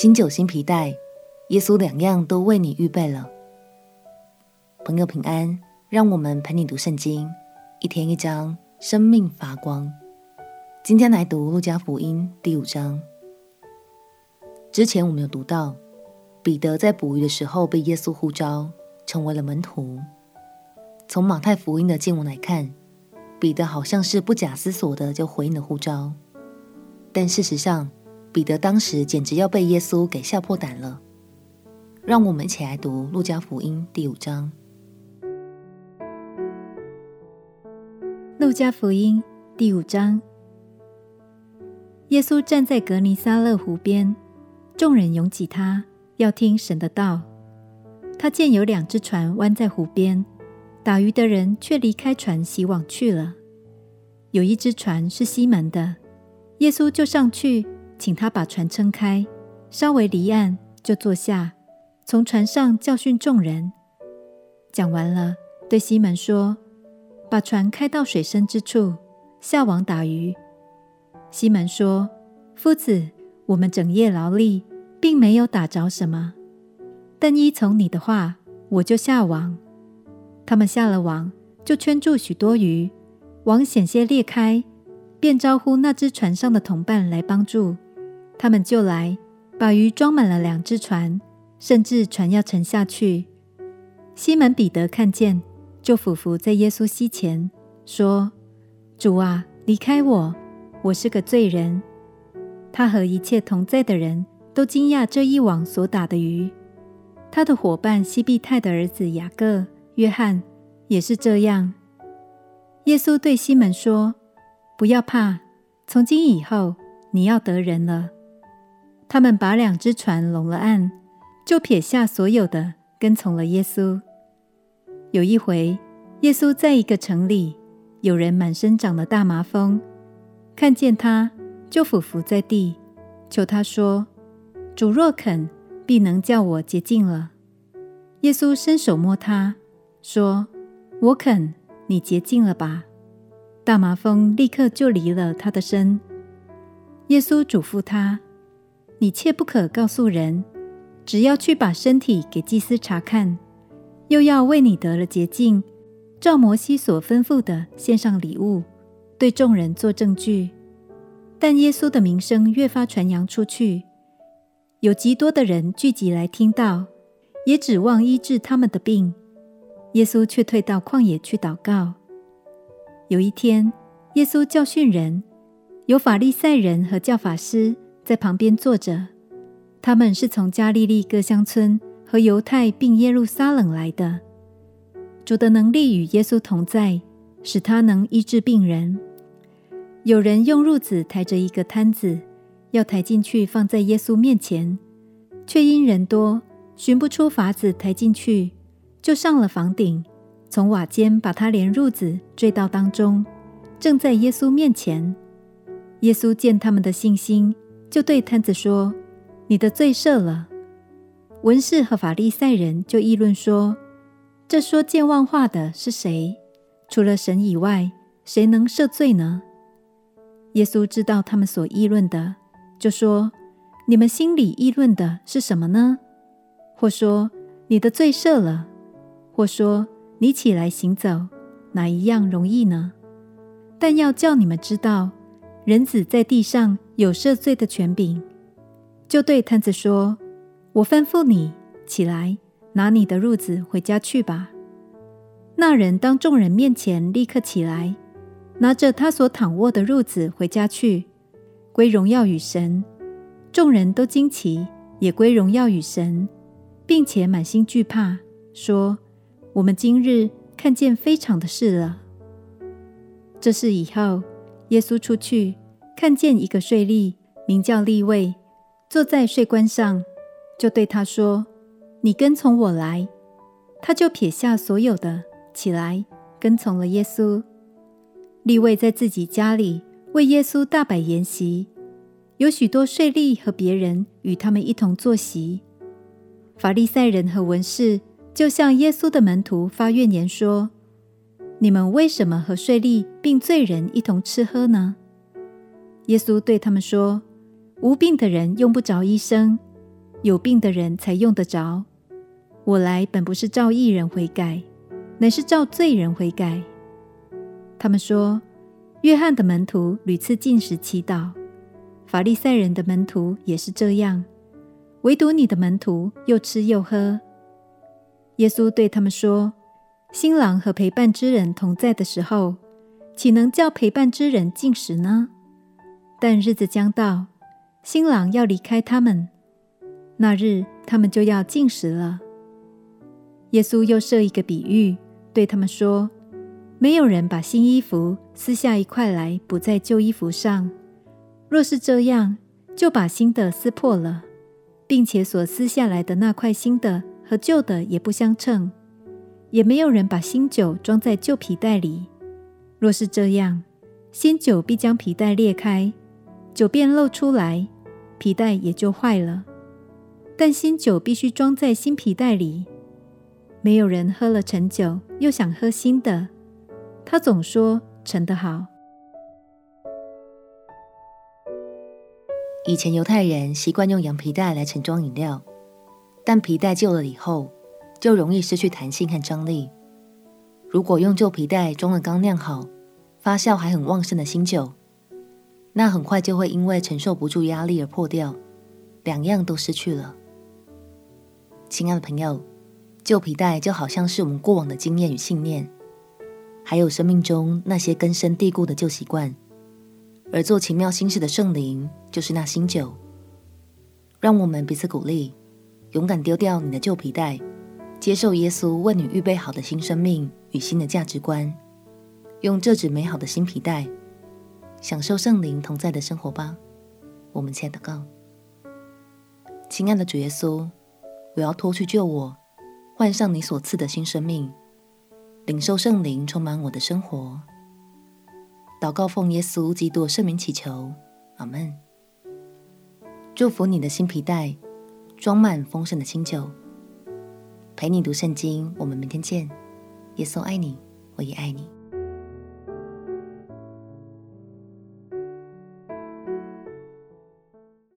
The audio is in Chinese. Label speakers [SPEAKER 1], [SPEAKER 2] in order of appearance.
[SPEAKER 1] 新酒新皮带，耶稣两样都为你预备了。朋友平安，让我们陪你读圣经，一天一章，生命发光。今天来读路加福音第五章。之前我们有读到，彼得在捕鱼的时候被耶稣呼召，成为了门徒。从马太福音的经文来看，彼得好像是不假思索的就回应了呼召，但事实上，彼得当时简直要被耶稣给吓破胆了。让我们一起来读《路加福音》第五章。
[SPEAKER 2] 《路加福音》第五章，耶稣站在革尼撒勒湖边，众人拥挤他，要听神的道。他见有两只船弯在湖边，打鱼的人却离开船洗网去了。有一只船是西门的，耶稣就上去。请他把船撑开，稍微离岸，就坐下，从船上教训众人。讲完了，对西门说：“把船开到水深之处，下网打鱼。”西门说：“夫子，我们整夜劳力，并没有打着什么，但依从你的话，我就下网。”他们下了网，就圈住许多鱼，网险些裂开，便招呼那只船上的同伴来帮助。他们就来，把鱼装满了两只船，甚至船要沉下去。西门彼得看见，就俯伏在耶稣膝前，说：“主啊，离开我，我是个罪人。”他和一切同在的人都惊讶这一网所打的鱼。他的伙伴西庇太的儿子雅各、约翰也是这样。耶稣对西门说：“不要怕，从今以后你要得人了。”他们把两只船拢了岸，就撇下所有的，跟从了耶稣。有一回，耶稣在一个城里，有人满身长了大麻风，看见他，就俯伏在地，求他说：“主若肯，必能叫我洁净了。”耶稣伸手摸他，说：“我肯，你洁净了吧。”大麻风立刻就离了他的身。耶稣嘱咐他。你切不可告诉人，只要去把身体给祭司查看，又要为你得了洁净，照摩西所吩咐的献上礼物，对众人做证据。但耶稣的名声越发传扬出去，有极多的人聚集来听道，也指望医治他们的病。耶稣却退到旷野去祷告。有一天，耶稣教训人，有法利赛人和教法师。在旁边坐着，他们是从加利利各乡村和犹太并耶路撒冷来的。主的能力与耶稣同在，使他能医治病人。有人用褥子抬着一个瘫子，要抬进去放在耶稣面前，却因人多，寻不出法子抬进去，就上了房顶，从瓦间把他连褥子坠到当中，正在耶稣面前。耶稣见他们的信心。就对瘫子说：“你的罪赦了。”文士和法利赛人就议论说：“这说健忘话的是谁？除了神以外，谁能赦罪呢？”耶稣知道他们所议论的，就说：“你们心里议论的是什么呢？或说你的罪赦了，或说你起来行走，哪一样容易呢？但要叫你们知道。”人子在地上有赦罪的权柄，就对瘫子说：“我吩咐你起来，拿你的褥子回家去吧。”那人当众人面前立刻起来，拿着他所躺卧的褥子回家去，归荣耀与神。众人都惊奇，也归荣耀与神，并且满心惧怕，说：“我们今日看见非常的事了。”这事以后。耶稣出去，看见一个税吏，名叫利未，坐在税关上，就对他说：“你跟从我来。”他就撇下所有的，起来跟从了耶稣。利未在自己家里为耶稣大摆筵席，有许多税吏和别人与他们一同坐席。法利赛人和文士就向耶稣的门徒发怨言说。你们为什么和税吏并罪人一同吃喝呢？耶稣对他们说：“无病的人用不着医生，有病的人才用得着。我来本不是召义人悔改，乃是召罪人悔改。他们说，约翰的门徒屡次进食祈祷，法利赛人的门徒也是这样，唯独你的门徒又吃又喝。耶稣对他们说：“新郎和陪伴之人同在的时候，岂能叫陪伴之人进食呢？但日子将到，新郎要离开他们，那日他们就要进食了。”耶稣又设一个比喻，对他们说。没有人把新衣服撕下一块来补在旧衣服上，若是这样，就把新的撕破了，并且所撕下来的那块新的和旧的也不相称。也没有人把新酒装在旧皮袋里，若是这样，新酒必将皮袋裂开，酒便漏出来，皮带也就坏了。但新酒必须装在新皮带里。没有人喝了陈酒又想喝新的。他总说陈的好。
[SPEAKER 1] 以前犹太人习惯用羊皮袋来盛装饮料，但皮带旧了以后，就容易失去弹性和张力。如果用旧皮带装了刚酿好、发酵还很旺盛的新酒，那很快就会因为承受不住压力而破掉，两样都失去了。亲爱的朋友，旧皮带就好像是我们过往的经验与信念。还有生命中那些根深蒂固的旧习惯，而做奇妙新事的圣灵就是那新酒。让我们彼此鼓励，勇敢丢掉你的旧皮带，接受耶稣为你预备好的新生命与新的价值观，用这纸美好的新皮带，享受圣灵同在的生活吧。我们亲爱的祷告，亲爱的主耶稣，我要脱去旧我，换上你所赐的新生命。领受圣灵充满我的生活，祷告奉耶稣基督圣名祈求，阿门。祝福你的新皮带装满丰盛的清酒，陪你读圣经。我们明天见。耶稣爱你，我也爱你。